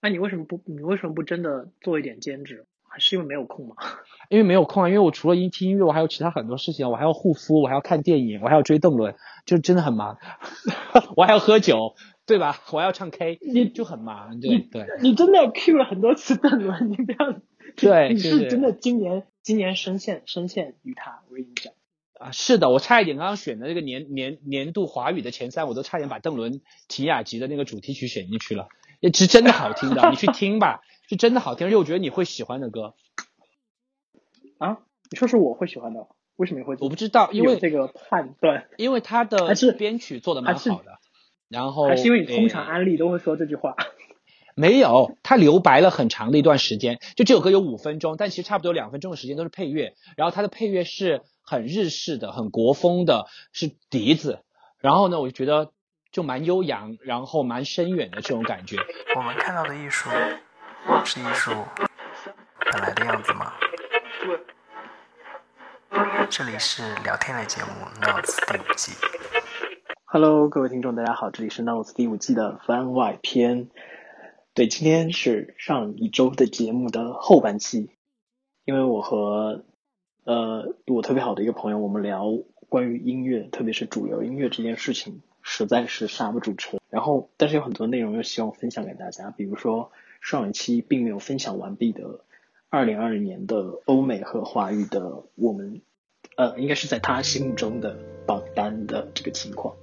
那你为什么不你为什么不真的做一点兼职？还是因为没有空吗？因为没有空啊，因为我除了音听音乐，我还有其他很多事情，我还要护肤，我还要看电影，我还要追邓伦，就真的很忙。我还要喝酒，对吧？我还要唱 K，你就很忙。对对，你真的 Q 了很多次邓伦，你不要。对，你是真的今年今年深陷深陷于他，我跟你讲。啊，是的，我差一点刚刚选的这个年年年度华语的前三，我都差点把邓伦提雅集的那个主题曲选进去了，也是真的好听的，你去听吧，是真的好听，而且我觉得你会喜欢的歌。啊，你说是我会喜欢的，为什么你会？我不知道，因为这个判断，因为他的编曲做的蛮好的，然后还是因为你通常安利都会说这句话。没有，他留白了很长的一段时间，就这首歌有五分钟，但其实差不多两分钟的时间都是配乐，然后他的配乐是很日式的、很国风的，是笛子，然后呢，我就觉得就蛮悠扬，然后蛮深远的这种感觉。我们看到的艺术是艺术本来的样子吗？这里是聊天类节目《Notes》第五季。Hello，各位听众，大家好，这里是《Notes》第五季的番外篇。对，今天是上一周的节目的后半期，因为我和呃我特别好的一个朋友，我们聊关于音乐，特别是主流音乐这件事情，实在是刹不住车。然后，但是有很多内容又希望分享给大家，比如说上一期并没有分享完毕的二零二零年的欧美和华语的我们呃，应该是在他心目中的榜单的这个情况。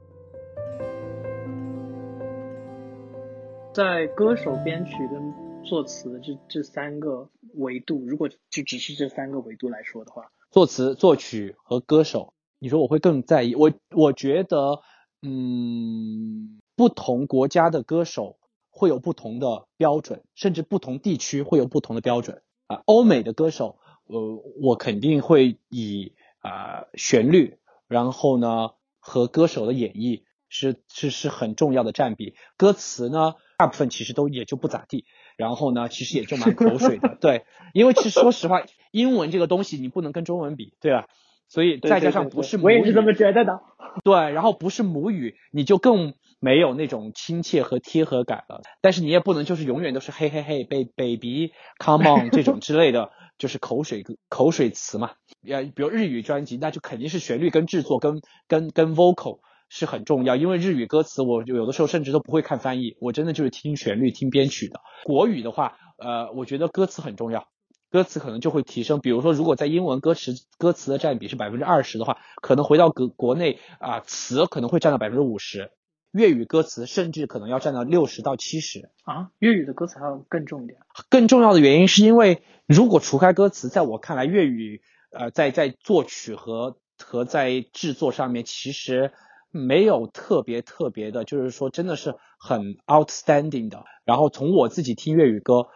在歌手、编曲跟作词这这三个维度，如果就只是这三个维度来说的话，作词、作曲和歌手，你说我会更在意？我我觉得，嗯，不同国家的歌手会有不同的标准，甚至不同地区会有不同的标准啊。欧美的歌手，呃，我肯定会以啊旋律，然后呢和歌手的演绎是是是很重要的占比，歌词呢。大部分其实都也就不咋地，然后呢，其实也就蛮口水的，对，因为其实说实话，英文这个东西你不能跟中文比，对吧？所以再加上不是母语，我也是这么觉得的。对，然后不是母语，你就更没有那种亲切和贴合感了。但是你也不能就是永远都是嘿嘿嘿，baby，come on 这种之类的，就是口水口水词嘛。呃，比如日语专辑，那就肯定是旋律跟制作跟跟跟 vocal。是很重要，因为日语歌词我有的时候甚至都不会看翻译，我真的就是听旋律、听编曲的。国语的话，呃，我觉得歌词很重要，歌词可能就会提升。比如说，如果在英文歌词歌词的占比是百分之二十的话，可能回到国国内啊，词可能会占到百分之五十，粤语歌词甚至可能要占到六十到七十啊。粤语的歌词还要更重一点。更重要的原因是因为，如果除开歌词，在我看来，粤语呃，在在作曲和和在制作上面，其实。没有特别特别的，就是说真的是很 outstanding 的。然后从我自己听粤语歌，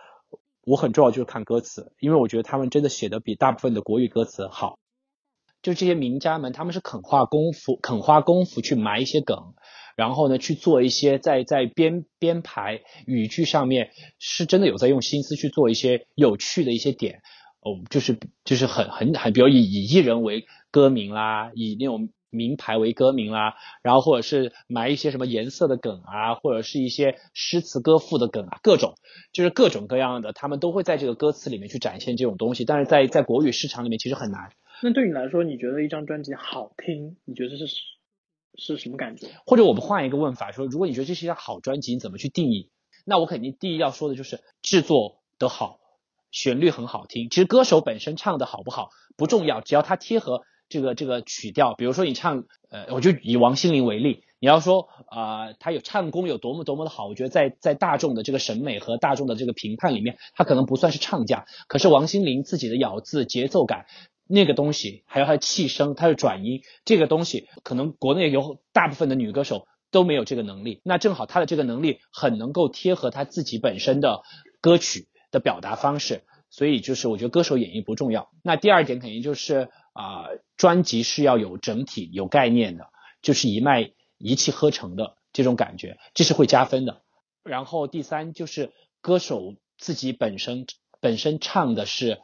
我很重要就是看歌词，因为我觉得他们真的写的比大部分的国语歌词好。就这些名家们，他们是肯花功夫，肯花功夫去埋一些梗，然后呢去做一些在在编编排语句上面是真的有在用心思去做一些有趣的一些点。哦，就是就是很很很，比如以以艺人为歌名啦，以那种。名牌为歌名啦，然后或者是埋一些什么颜色的梗啊，或者是一些诗词歌赋的梗啊，各种就是各种各样的，他们都会在这个歌词里面去展现这种东西。但是在在国语市场里面其实很难。那对你来说，你觉得一张专辑好听，你觉得是是什么感觉？或者我们换一个问法说，如果你觉得这是一张好专辑，你怎么去定义？那我肯定第一要说的就是制作的好，旋律很好听。其实歌手本身唱的好不好不重要，只要他贴合。这个这个曲调，比如说你唱，呃，我就以王心凌为例，你要说啊，她有唱功有多么多么的好，我觉得在在大众的这个审美和大众的这个评判里面，她可能不算是唱将。可是王心凌自己的咬字、节奏感那个东西，还有她的气声、她的转音这个东西，可能国内有大部分的女歌手都没有这个能力。那正好她的这个能力很能够贴合她自己本身的歌曲的表达方式，所以就是我觉得歌手演绎不重要。那第二点肯定就是。啊，专辑是要有整体、有概念的，就是一脉一气呵成的这种感觉，这是会加分的。然后第三就是歌手自己本身本身唱的是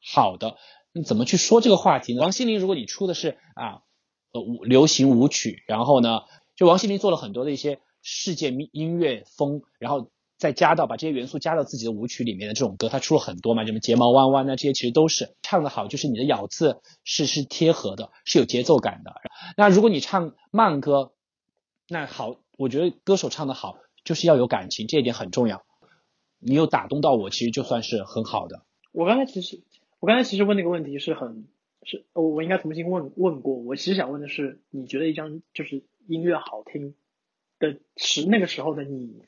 好的，你怎么去说这个话题呢？王心凌，如果你出的是啊呃舞流行舞曲，然后呢，就王心凌做了很多的一些世界音乐风，然后。再加到把这些元素加到自己的舞曲里面的这种歌，他出了很多嘛，什么睫毛弯弯啊，这些其实都是唱的好，就是你的咬字是是贴合的，是有节奏感的。那如果你唱慢歌，那好，我觉得歌手唱的好就是要有感情，这一点很重要。你有打动到我，其实就算是很好的。我刚才其实，我刚才其实问那个问题是很是，我我应该重新问问过。我其实想问的是，你觉得一张就是音乐好听的时那个时候的你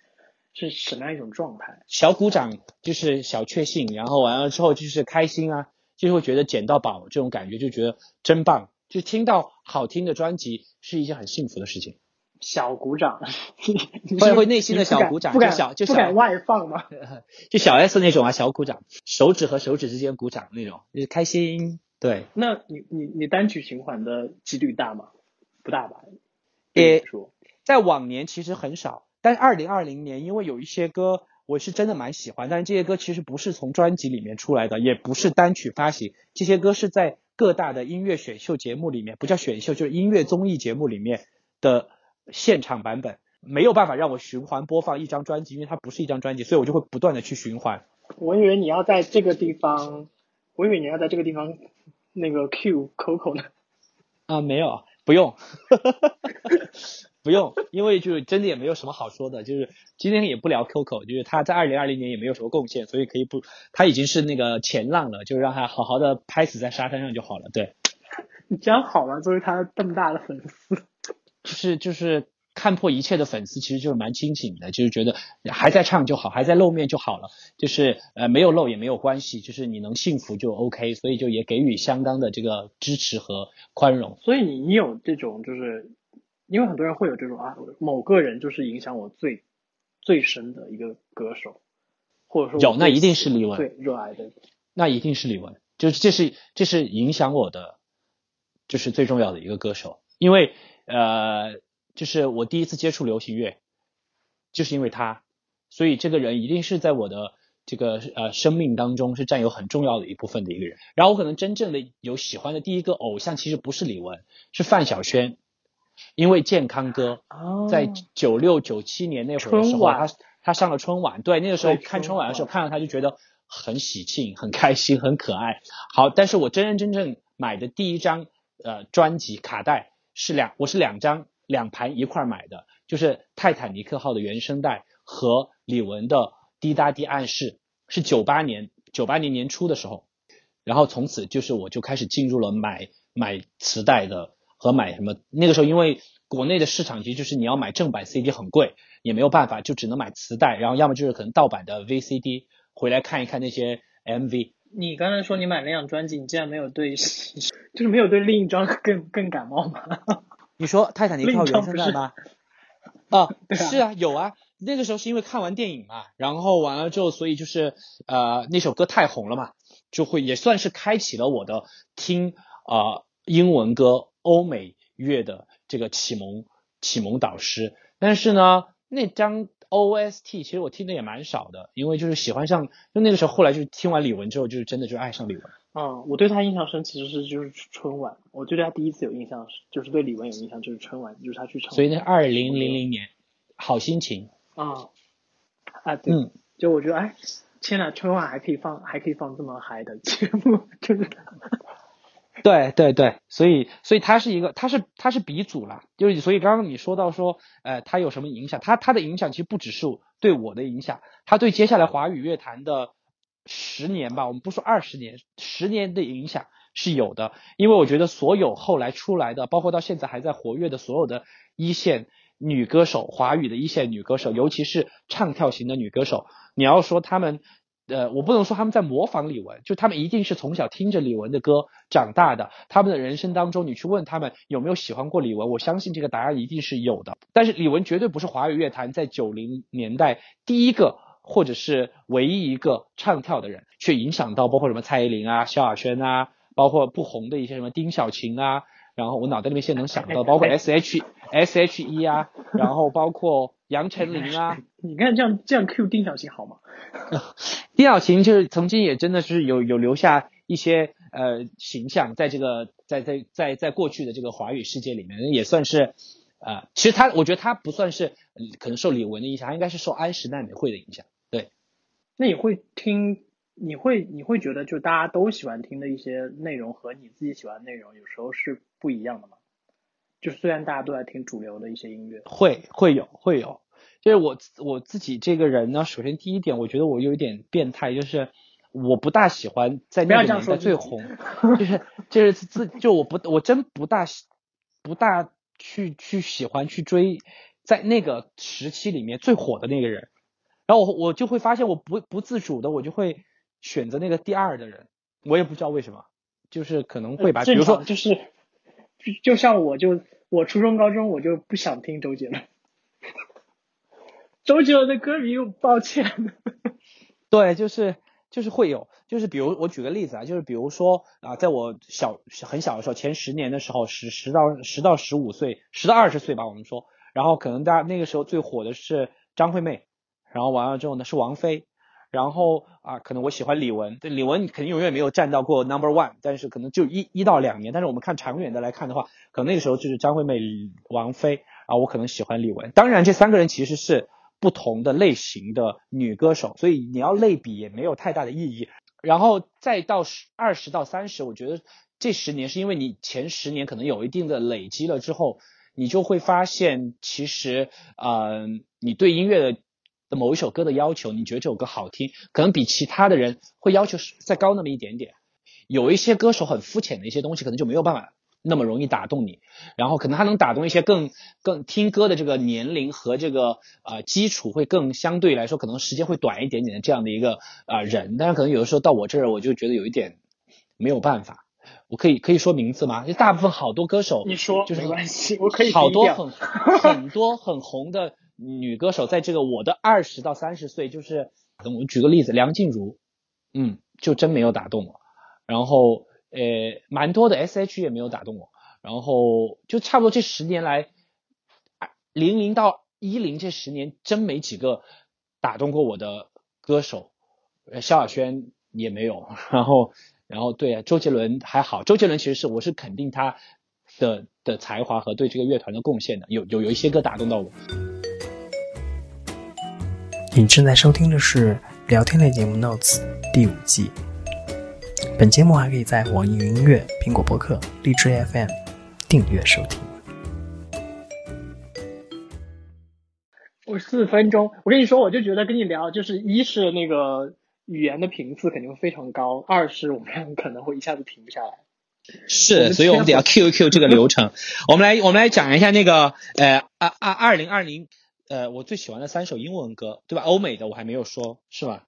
是什么样一种状态？小鼓掌就是小确幸，然后完了之后就是开心啊，就会觉得捡到宝这种感觉，就觉得真棒。就听到好听的专辑是一件很幸福的事情。小鼓掌，会会内心的小鼓掌，不敢就小就不敢外放吗？就小 S 那种啊，小鼓掌，手指和手指之间鼓掌那种，就是开心。对，那你你你单曲循环的几率大吗？不大吧？也说，在往年其实很少，但是二零二零年，因为有一些歌我是真的蛮喜欢，但是这些歌其实不是从专辑里面出来的，也不是单曲发行，这些歌是在各大的音乐选秀节目里面，不叫选秀，就是音乐综艺节目里面的。现场版本没有办法让我循环播放一张专辑，因为它不是一张专辑，所以我就会不断的去循环。我以为你要在这个地方，我以为你要在这个地方那个 Q Coco 呢。啊，没有，不用，不用，因为就是真的也没有什么好说的，就是今天也不聊 Coco，就是他在二零二零年也没有什么贡献，所以可以不，他已经是那个前浪了，就让他好好的拍死在沙滩上就好了。对，你这样好吗？作为他这么大的粉丝。就是就是看破一切的粉丝，其实就是蛮清醒的，就是觉得还在唱就好，还在露面就好了，就是呃没有露也没有关系，就是你能幸福就 OK，所以就也给予相当的这个支持和宽容。所以你你有这种就是，因为很多人会有这种啊，某个人就是影响我最最深的一个歌手，或者说有那一定是李玟，对热爱的那一定是李玟，就是这是这是影响我的，就是最重要的一个歌手，因为。呃，就是我第一次接触流行乐，就是因为他，所以这个人一定是在我的这个呃生命当中是占有很重要的一部分的一个人。然后我可能真正的有喜欢的第一个偶像，其实不是李玟，是范晓萱，因为健康歌，在九六九七年那会儿的时候，他他上了春晚，对，那个时候看春晚的时候看到他就觉得很喜庆、很开心、很可爱。好，但是我真真正正买的第一张呃专辑卡带。是两，我是两张两盘一块买的，就是泰坦尼克号的原声带和李玟的滴答滴暗示，是九八年九八年年初的时候，然后从此就是我就开始进入了买买磁带的和买什么，那个时候因为国内的市场其实就是你要买正版 CD 很贵，也没有办法，就只能买磁带，然后要么就是可能盗版的 VCD 回来看一看那些 MV。你刚才说你买那张专辑，你竟然没有对，就是没有对另一张更更感冒吗？你说泰坦尼克号原声带吗？啊，是啊，有啊。那个时候是因为看完电影嘛，然后完了之后，所以就是呃那首歌太红了嘛，就会也算是开启了我的听啊英文歌、欧美乐的这个启蒙启蒙导师。但是呢，那张。OST 其实我听的也蛮少的，因为就是喜欢上，就那个时候后来就是听完李玟之后，就是真的就爱上李玟。嗯，我对他印象深其实是就是春晚，我对他第一次有印象是就是对李玟有印象就是春晚，就是他去唱。所以那二零零零年，好心情。啊，啊对，就我觉得哎，天呐，春晚还可以放还可以放这么嗨的节目，就是。对对对，所以所以他是一个，他是他是鼻祖了，就是所以刚刚你说到说，呃，他有什么影响？他他的影响其实不只是对我的影响，他对接下来华语乐坛的十年吧，我们不说二十年，十年的影响是有的。因为我觉得所有后来出来的，包括到现在还在活跃的所有的一线女歌手，华语的一线女歌手，尤其是唱跳型的女歌手，你要说她们。呃，我不能说他们在模仿李玟，就他们一定是从小听着李玟的歌长大的。他们的人生当中，你去问他们有没有喜欢过李玟，我相信这个答案一定是有的。但是李玟绝对不是华语乐坛在九零年代第一个或者是唯一一个唱跳的人，却影响到包括什么蔡依林啊、萧亚轩啊，包括不红的一些什么丁小琴啊，然后我脑袋里面现在能想到，包括 S H S H E 啊，然后包括杨丞琳啊。你看这样这样 Q 丁小琴好吗？丁小琴就是曾经也真的是有有留下一些呃形象，在这个在在在在过去的这个华语世界里面，也算是呃，其实他我觉得他不算是可能受李玟的影响，他应该是受安室奈美惠的影响。对那你会听？你会你会觉得就大家都喜欢听的一些内容和你自己喜欢的内容有时候是不一样的吗？就虽然大家都在听主流的一些音乐，会会有会有，就是我我自己这个人呢，首先第一点，我觉得我有一点变态，就是我不大喜欢在那个年代最红，就是就是自就我不我真不大不大去去喜欢去追在那个时期里面最火的那个人，然后我我就会发现我不不自主的我就会选择那个第二的人，我也不知道为什么，就是可能会吧，比如说就是就就像我就。我初中、高中我就不想听周杰伦，周杰伦的歌迷，抱歉。对，就是就是会有，就是比如我举个例子啊，就是比如说啊，在我小很小的时候，前十年的时候，十十到十到十五岁，十到二十岁吧，我们说，然后可能大家那个时候最火的是张惠妹，然后完了之后呢是王菲。然后啊，可能我喜欢李玟，对李玟肯定永远没有占到过 number one，但是可能就一一到两年。但是我们看长远的来看的话，可能那个时候就是张惠妹、王菲啊，我可能喜欢李玟。当然，这三个人其实是不同的类型的女歌手，所以你要类比也没有太大的意义。然后再到十二十到三十，我觉得这十年是因为你前十年可能有一定的累积了之后，你就会发现其实呃，你对音乐的。的某一首歌的要求，你觉得这首歌好听，可能比其他的人会要求再高那么一点点。有一些歌手很肤浅的一些东西，可能就没有办法那么容易打动你。然后可能他能打动一些更更听歌的这个年龄和这个呃基础会更相对来说可能时间会短一点点的这样的一个啊人。但是可能有的时候到我这儿，我就觉得有一点没有办法。我可以可以说名字吗？就大部分好多歌手，你说就是没关系，我可以好多很 很多很红的。女歌手在这个我的二十到三十岁，就是我举个例子，梁静茹，嗯，就真没有打动我。然后呃，蛮多的 S.H 也没有打动我。然后就差不多这十年来，零零到一零这十年，真没几个打动过我的歌手。萧亚轩也没有。然后然后对啊，周杰伦还好。周杰伦其实是我是肯定他的的才华和对这个乐团的贡献的，有有有一些歌打动到我。你正在收听的是聊天类节目《Notes》第五季。本节目还可以在网易云音乐、苹果播客、荔枝 FM 订阅收听。我四分钟，我跟你说，我就觉得跟你聊，就是一是那个语言的频次肯定会非常高，二是我们可能会一下子停不下来。是，所以我们得要 Q 一 Q 这个 流程。我们来，我们来讲一下那个呃，二二二零二零。呃，我最喜欢的三首英文歌，对吧？欧美的我还没有说，是吧？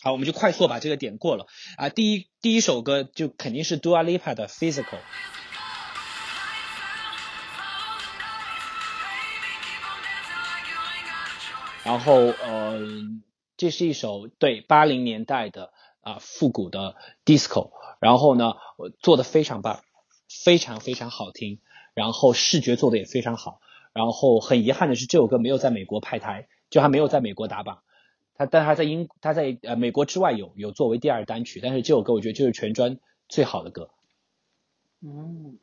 好，我们就快速把这个点过了啊。第一第一首歌就肯定是 Dua Lipa 的 Physical，然后呃，这是一首对八零年代的啊复古的 disco，然后呢，做的非常棒，非常非常好听，然后视觉做的也非常好。然后很遗憾的是，这首歌没有在美国拍台，就还没有在美国打榜。他但他在英他在呃美国之外有有作为第二单曲，但是这首歌我觉得就是全专最好的歌。嗯，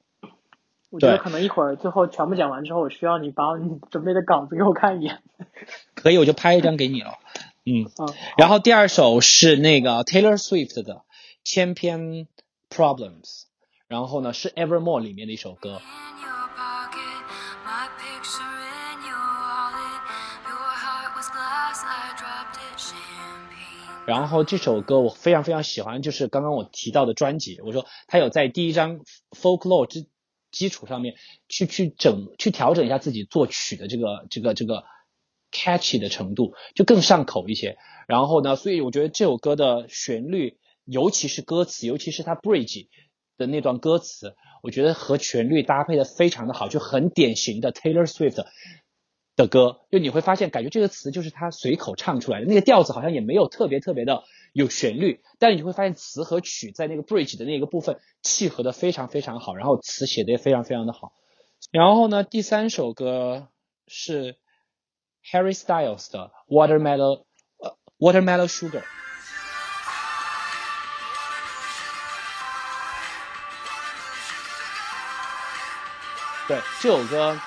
我觉得可能一会儿最后全部讲完之后，我需要你把你准备的稿子给我看一眼。可以，我就拍一张给你了。嗯，然后第二首是那个 Taylor Swift 的《千篇 Problems》，然后呢是 Evermore 里面的一首歌。然后这首歌我非常非常喜欢，就是刚刚我提到的专辑。我说他有在第一张 folklore 之基础上面去去整去调整一下自己作曲的这个这个这个 catchy 的程度，就更上口一些。然后呢，所以我觉得这首歌的旋律，尤其是歌词，尤其是它 bridge 的那段歌词，我觉得和旋律搭配的非常的好，就很典型的 Taylor Swift。的歌，就你会发现，感觉这个词就是他随口唱出来的，那个调子好像也没有特别特别的有旋律，但是你会发现词和曲在那个 bridge 的那个部分契合的非常非常好，然后词写的也非常非常的好。然后呢，第三首歌是 Harry Styles 的 Watermelon，呃，Watermelon Sugar。对，这首歌。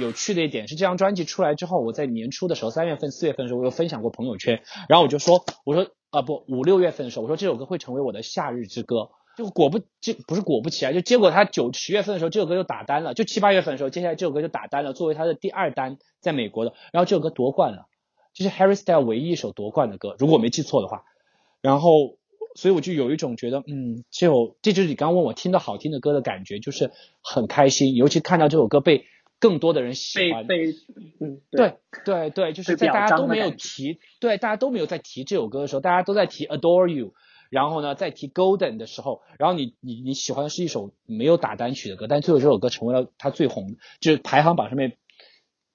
有趣的一点是，这张专辑出来之后，我在年初的时候，三月份、四月份的时候，我有分享过朋友圈，然后我就说，我说啊不，五六月份的时候，我说这首歌会成为我的夏日之歌。就果不就不是果不其然，就结果他九十月份的时候，这首歌就打单了，就七八月份的时候，接下来这首歌就打单了，作为他的第二单，在美国的，然后这首歌夺冠了，这是 Harry Style 唯一一首夺冠的歌，如果我没记错的话，然后。所以我就有一种觉得，嗯，就这就是你刚问我听到好听的歌的感觉，就是很开心，尤其看到这首歌被更多的人喜欢，被嗯，对对对，就是在大家都没有提，对大家都没有在提这首歌的时候，大家都在提 Adore You，然后呢，在提 Golden 的时候，然后你你你喜欢的是一首没有打单曲的歌，但最后这首歌成为了他最红，就是排行榜上面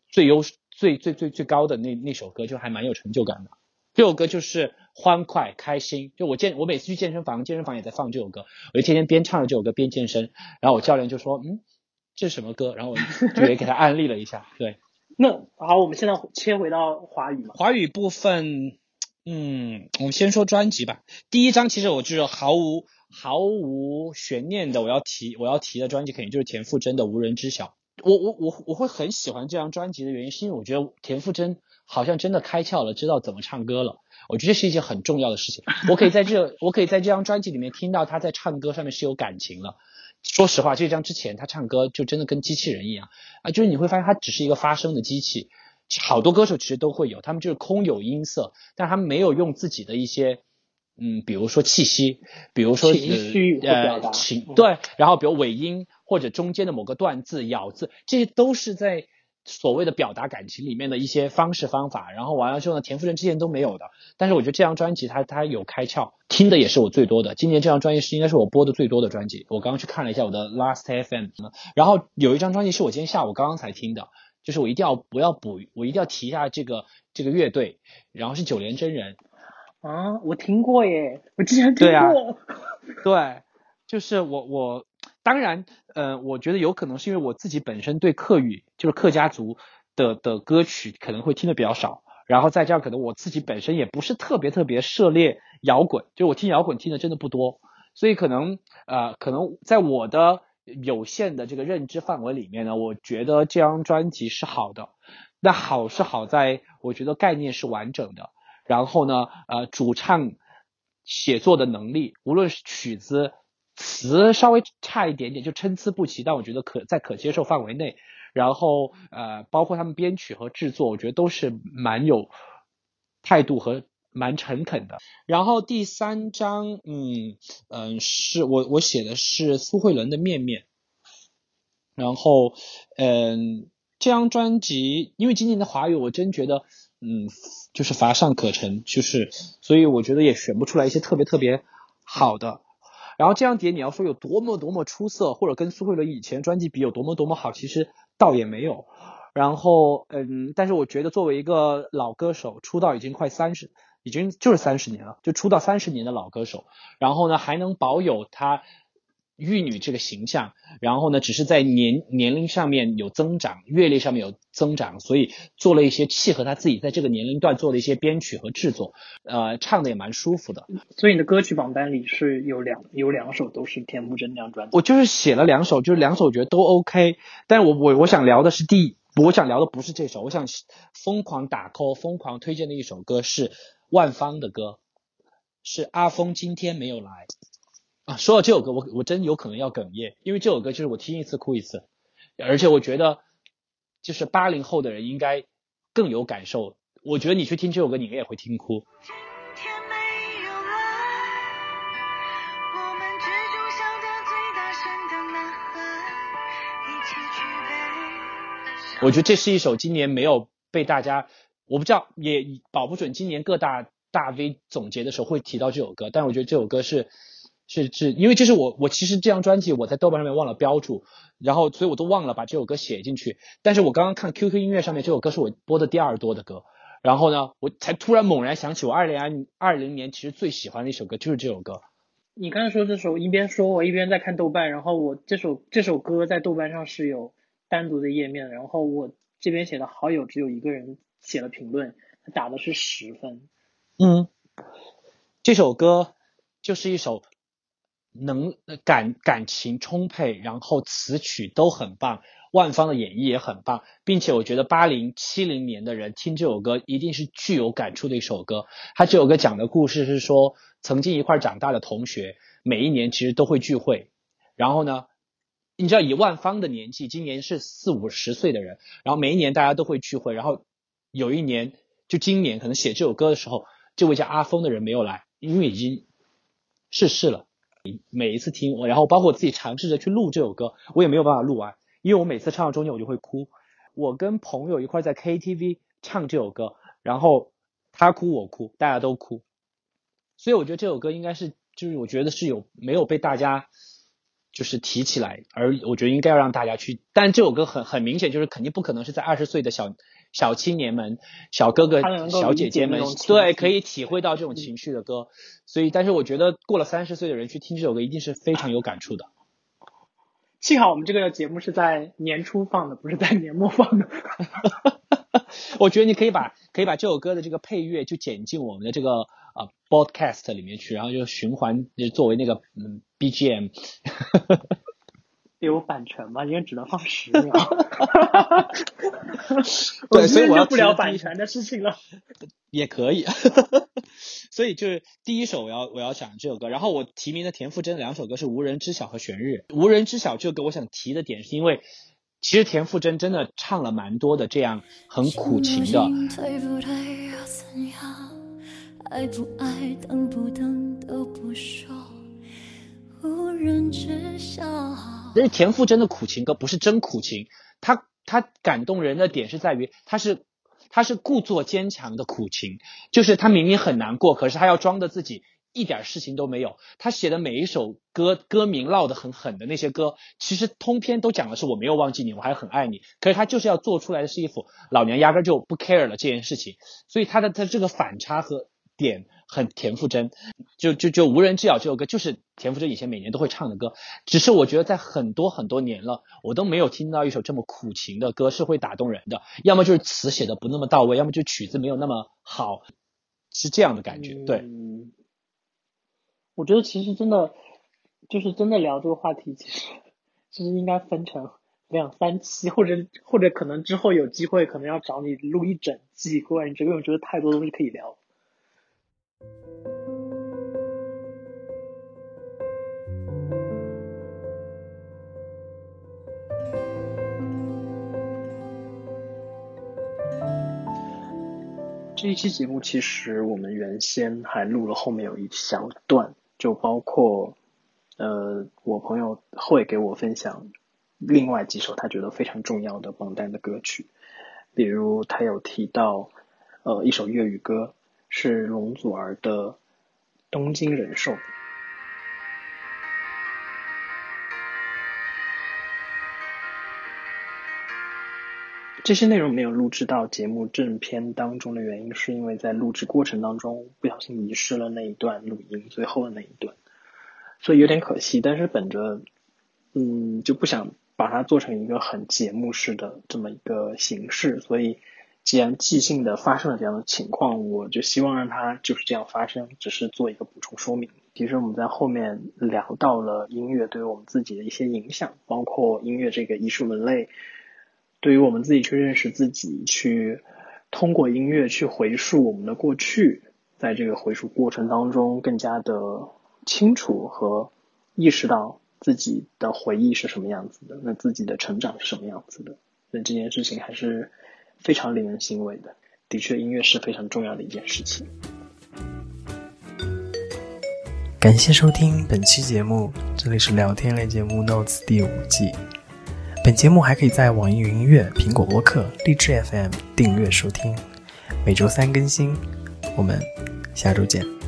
最优最最最最高的那那首歌，就还蛮有成就感的。这首歌就是欢快开心，就我健我每次去健身房，健身房也在放这首歌，我就天天边唱着这首歌边健身。然后我教练就说：“嗯，这是什么歌？”然后我就也给他安利了一下。对，那好，我们现在切回到华语嘛。华语部分，嗯，我们先说专辑吧。第一张其实我就是毫无毫无悬念的，我要提我要提的专辑肯定就是田馥甄的《无人知晓》。我我我我会很喜欢这张专辑的原因，是因为我觉得田馥甄。好像真的开窍了，知道怎么唱歌了。我觉得这是一件很重要的事情。我可以在这，我可以在这张专辑里面听到他在唱歌上面是有感情了。说实话，这张之前他唱歌就真的跟机器人一样啊，就是你会发现他只是一个发声的机器。好多歌手其实都会有，他们就是空有音色，但他们没有用自己的一些，嗯，比如说气息，比如说情绪呃情对，然后比如尾音或者中间的某个断字咬字，这些都是在。所谓的表达感情里面的一些方式方法，然后完了之后呢，田馥甄之前都没有的。但是我觉得这张专辑它它有开窍，听的也是我最多的。今年这张专辑是应该是我播的最多的专辑。我刚刚去看了一下我的 Last FM，然后有一张专辑是我今天下午刚刚才听的，就是我一定要不要补，我一定要提一下这个这个乐队，然后是九连真人。啊，我听过耶，我之前听过。对，就是我我。当然，呃，我觉得有可能是因为我自己本身对客语，就是客家族的的歌曲可能会听的比较少，然后再加上可能我自己本身也不是特别特别涉猎摇滚，就我听摇滚听的真的不多，所以可能呃，可能在我的有限的这个认知范围里面呢，我觉得这张专辑是好的。那好是好在，我觉得概念是完整的，然后呢，呃，主唱写作的能力，无论是曲子。词稍微差一点点，就参差不齐，但我觉得可在可接受范围内。然后呃，包括他们编曲和制作，我觉得都是蛮有态度和蛮诚恳的。然后第三张，嗯嗯，是我我写的是苏慧伦的《面面》。然后嗯，这张专辑因为今年的华语，我真觉得嗯就是乏善可陈，就是所以我觉得也选不出来一些特别特别好的。然后这张碟你要说有多么多么出色，或者跟苏慧伦以前专辑比有多么多么好，其实倒也没有。然后嗯，但是我觉得作为一个老歌手，出道已经快三十，已经就是三十年了，就出道三十年的老歌手，然后呢还能保有他。玉女这个形象，然后呢，只是在年年龄上面有增长，阅历上面有增长，所以做了一些契合他自己在这个年龄段做的一些编曲和制作，呃，唱的也蛮舒服的。所以你的歌曲榜单里是有两有两首都是田馥甄那张专辑。我就是写了两首，就是两首我觉得都 OK，但我我我想聊的是第，我想聊的不是这首，我想疯狂打 call，疯狂推荐的一首歌是万芳的歌，是阿峰今天没有来。啊，说到这首歌，我我真有可能要哽咽，因为这首歌就是我听一次哭一次，而且我觉得就是八零后的人应该更有感受。我觉得你去听这首歌，你也会听哭。我觉得这是一首今年没有被大家，我不知道，也保不准今年各大大 V 总结的时候会提到这首歌，但我觉得这首歌是。是是，因为这是我我其实这张专辑我在豆瓣上面忘了标注，然后所以我都忘了把这首歌写进去。但是我刚刚看 QQ 音乐上面这首歌是我播的第二多的歌，然后呢，我才突然猛然想起我二零二零年其实最喜欢的一首歌就是这首歌。你刚才说这首，一边说我一边在看豆瓣，然后我这首这首歌在豆瓣上是有单独的页面，然后我这边写的好友只有一个人写了评论，他打的是十分。嗯，这首歌就是一首。能感感情充沛，然后词曲都很棒。万芳的演绎也很棒，并且我觉得八零七零年的人听这首歌一定是具有感触的一首歌。他这首歌讲的故事是说，曾经一块长大的同学，每一年其实都会聚会，然后呢，你知道以万芳的年纪，今年是四五十岁的人，然后每一年大家都会聚会，然后有一年就今年可能写这首歌的时候，这位叫阿峰的人没有来，因为已经逝世了。每一次听，然后包括我自己尝试着去录这首歌，我也没有办法录完，因为我每次唱到中间我就会哭。我跟朋友一块在 KTV 唱这首歌，然后他哭我哭，大家都哭。所以我觉得这首歌应该是，就是我觉得是有没有被大家就是提起来，而我觉得应该要让大家去。但这首歌很很明显就是肯定不可能是在二十岁的小。小青年们、小哥哥、小姐姐们，对，可以体会到这种情绪的歌。所以，但是我觉得过了三十岁的人去听这首歌，一定是非常有感触的。幸好我们这个节目是在年初放的，不是在年末放的。我觉得你可以把可以把这首歌的这个配乐就剪进我们的这个呃 broadcast 里面去，然后就循环就作为那个嗯 BGM。有版权吗？因为只能放十秒。对，所以我要不聊版权的事情了。也可以。所以就是第一首我要我要讲这首歌，然后我提名的田馥甄两首歌是《无人知晓》和《悬日》。《无人知晓》这首歌我想提的点是因为，其实田馥甄真的唱了蛮多的这样很苦情的。爱不爱，等不等都不说，无人知晓。但是田馥甄的苦情歌不是真苦情，他他感动人的点是在于他是他是故作坚强的苦情，就是他明明很难过，可是他要装的自己一点事情都没有。他写的每一首歌歌名落得很狠的那些歌，其实通篇都讲的是我没有忘记你，我还很爱你。可是他就是要做出来的是一副老娘压根就不 care 了这件事情，所以他的他这个反差和点。很田馥甄，就就就无人知晓这首歌，就是田馥甄以前每年都会唱的歌。只是我觉得在很多很多年了，我都没有听到一首这么苦情的歌是会打动人的。要么就是词写的不那么到位，要么就曲子没有那么好，是这样的感觉。对，我觉得其实真的就是真的聊这个话题，其实其实应该分成两三期，或者或者可能之后有机会，可能要找你录一整季关于这个，我觉得太多东西可以聊。这一期节目其实我们原先还录了后面有一小段，就包括呃我朋友会给我分享另外几首他觉得非常重要的榜单的歌曲，比如他有提到呃一首粤语歌是容祖儿的《东京人寿》。这些内容没有录制到节目正片当中的原因，是因为在录制过程当中不小心遗失了那一段录音，最后的那一段，所以有点可惜。但是本着，嗯，就不想把它做成一个很节目式的这么一个形式，所以既然即兴的发生了这样的情况，我就希望让它就是这样发生，只是做一个补充说明。其实我们在后面聊到了音乐对于我们自己的一些影响，包括音乐这个艺术门类。对于我们自己去认识自己，去通过音乐去回溯我们的过去，在这个回溯过程当中，更加的清楚和意识到自己的回忆是什么样子的，那自己的成长是什么样子的，那这件事情还是非常令人欣慰的。的确，音乐是非常重要的一件事情。感谢收听本期节目，这里是聊天类节目《Notes》第五季。本节目还可以在网易云音乐、苹果播客、荔枝 FM 订阅收听，每周三更新。我们下周见。